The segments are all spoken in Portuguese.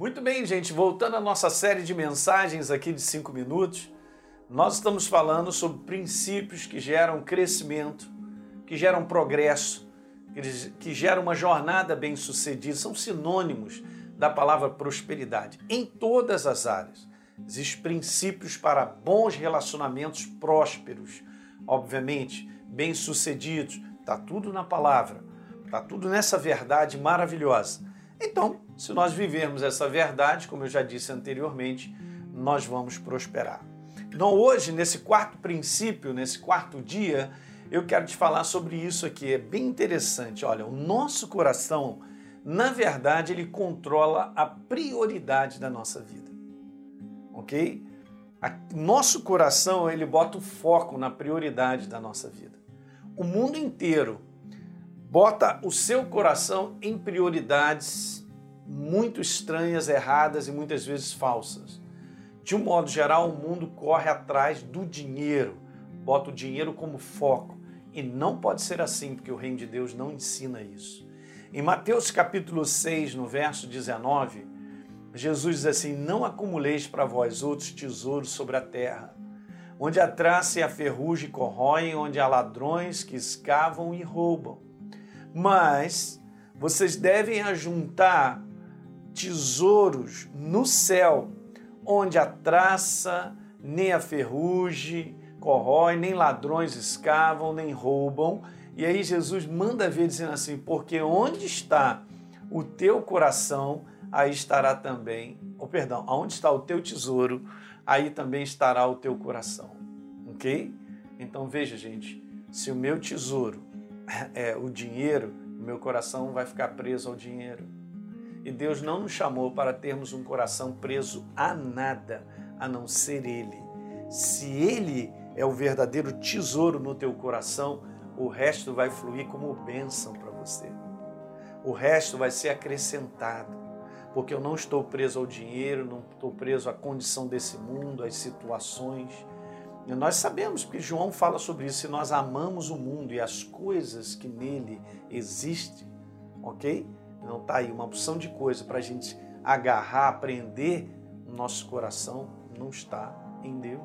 Muito bem, gente, voltando à nossa série de mensagens aqui de 5 minutos, nós estamos falando sobre princípios que geram crescimento, que geram progresso, que geram uma jornada bem-sucedida, são sinônimos da palavra prosperidade em todas as áreas. Existem princípios para bons relacionamentos prósperos, obviamente, bem-sucedidos, está tudo na palavra, está tudo nessa verdade maravilhosa. Então, se nós vivermos essa verdade, como eu já disse anteriormente, nós vamos prosperar. Então, hoje, nesse quarto princípio, nesse quarto dia, eu quero te falar sobre isso aqui. É bem interessante. Olha, o nosso coração, na verdade, ele controla a prioridade da nossa vida. Ok? A, nosso coração, ele bota o foco na prioridade da nossa vida. O mundo inteiro bota o seu coração em prioridades muito estranhas, erradas e muitas vezes falsas. De um modo geral, o mundo corre atrás do dinheiro, bota o dinheiro como foco. E não pode ser assim, porque o reino de Deus não ensina isso. Em Mateus capítulo 6, no verso 19, Jesus diz assim: Não acumuleis para vós outros tesouros sobre a terra, onde a traça e a ferrugem corroem, onde há ladrões que escavam e roubam mas vocês devem ajuntar tesouros no céu, onde a traça, nem a ferrugem corrói, nem ladrões escavam, nem roubam. E aí Jesus manda ver dizendo assim: porque onde está o teu coração, aí estará também, ou oh, perdão, aonde está o teu tesouro, aí também estará o teu coração. Ok? Então veja, gente, se o meu tesouro é, o dinheiro, meu coração vai ficar preso ao dinheiro. E Deus não nos chamou para termos um coração preso a nada, a não ser Ele. Se Ele é o verdadeiro tesouro no teu coração, o resto vai fluir como bênção para você. O resto vai ser acrescentado, porque eu não estou preso ao dinheiro, não estou preso à condição desse mundo, às situações nós sabemos, que João fala sobre isso, se nós amamos o mundo e as coisas que nele existem, ok? Não está aí uma opção de coisa para a gente agarrar, aprender no nosso coração, não está em Deus.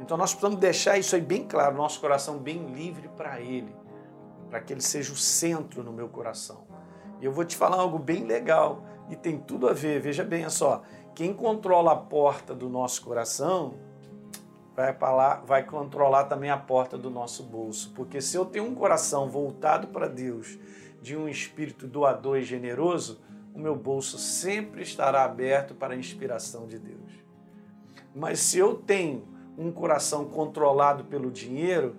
Então nós precisamos deixar isso aí bem claro, nosso coração bem livre para Ele, para que Ele seja o centro no meu coração. E eu vou te falar algo bem legal e tem tudo a ver, veja bem só, quem controla a porta do nosso coração vai, lá, vai controlar também a porta do nosso bolso. Porque se eu tenho um coração voltado para Deus, de um espírito doador e generoso, o meu bolso sempre estará aberto para a inspiração de Deus. Mas se eu tenho um coração controlado pelo dinheiro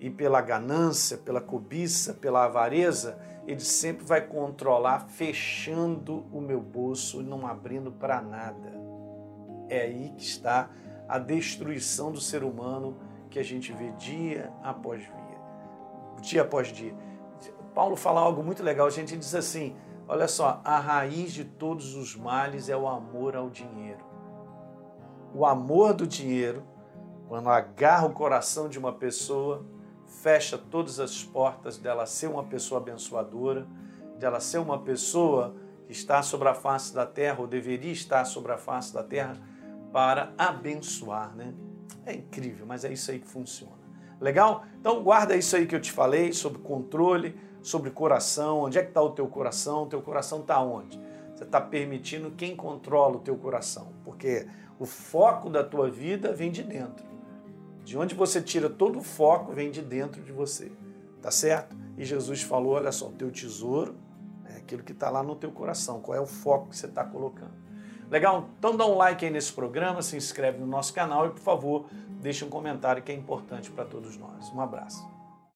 e pela ganância, pela cobiça, pela avareza, ele sempre vai controlar fechando o meu bolso e não abrindo para nada. É aí que está a destruição do ser humano que a gente vê dia após dia, dia após dia. Paulo fala algo muito legal, a gente diz assim: olha só, a raiz de todos os males é o amor ao dinheiro. O amor do dinheiro, quando agarra o coração de uma pessoa, fecha todas as portas dela ser uma pessoa abençoadora, dela ser uma pessoa que está sobre a face da terra, ou deveria estar sobre a face da terra, para abençoar, né? É incrível, mas é isso aí que funciona. Legal? Então guarda isso aí que eu te falei sobre controle, sobre coração. Onde é que está o teu coração? O teu coração está onde? Você está permitindo quem controla o teu coração, porque o foco da tua vida vem de dentro. De onde você tira todo o foco vem de dentro de você, tá certo? E Jesus falou: olha só, o teu tesouro é aquilo que está lá no teu coração. Qual é o foco que você está colocando? Legal? Então dá um like aí nesse programa, se inscreve no nosso canal e, por favor, deixe um comentário que é importante para todos nós. Um abraço.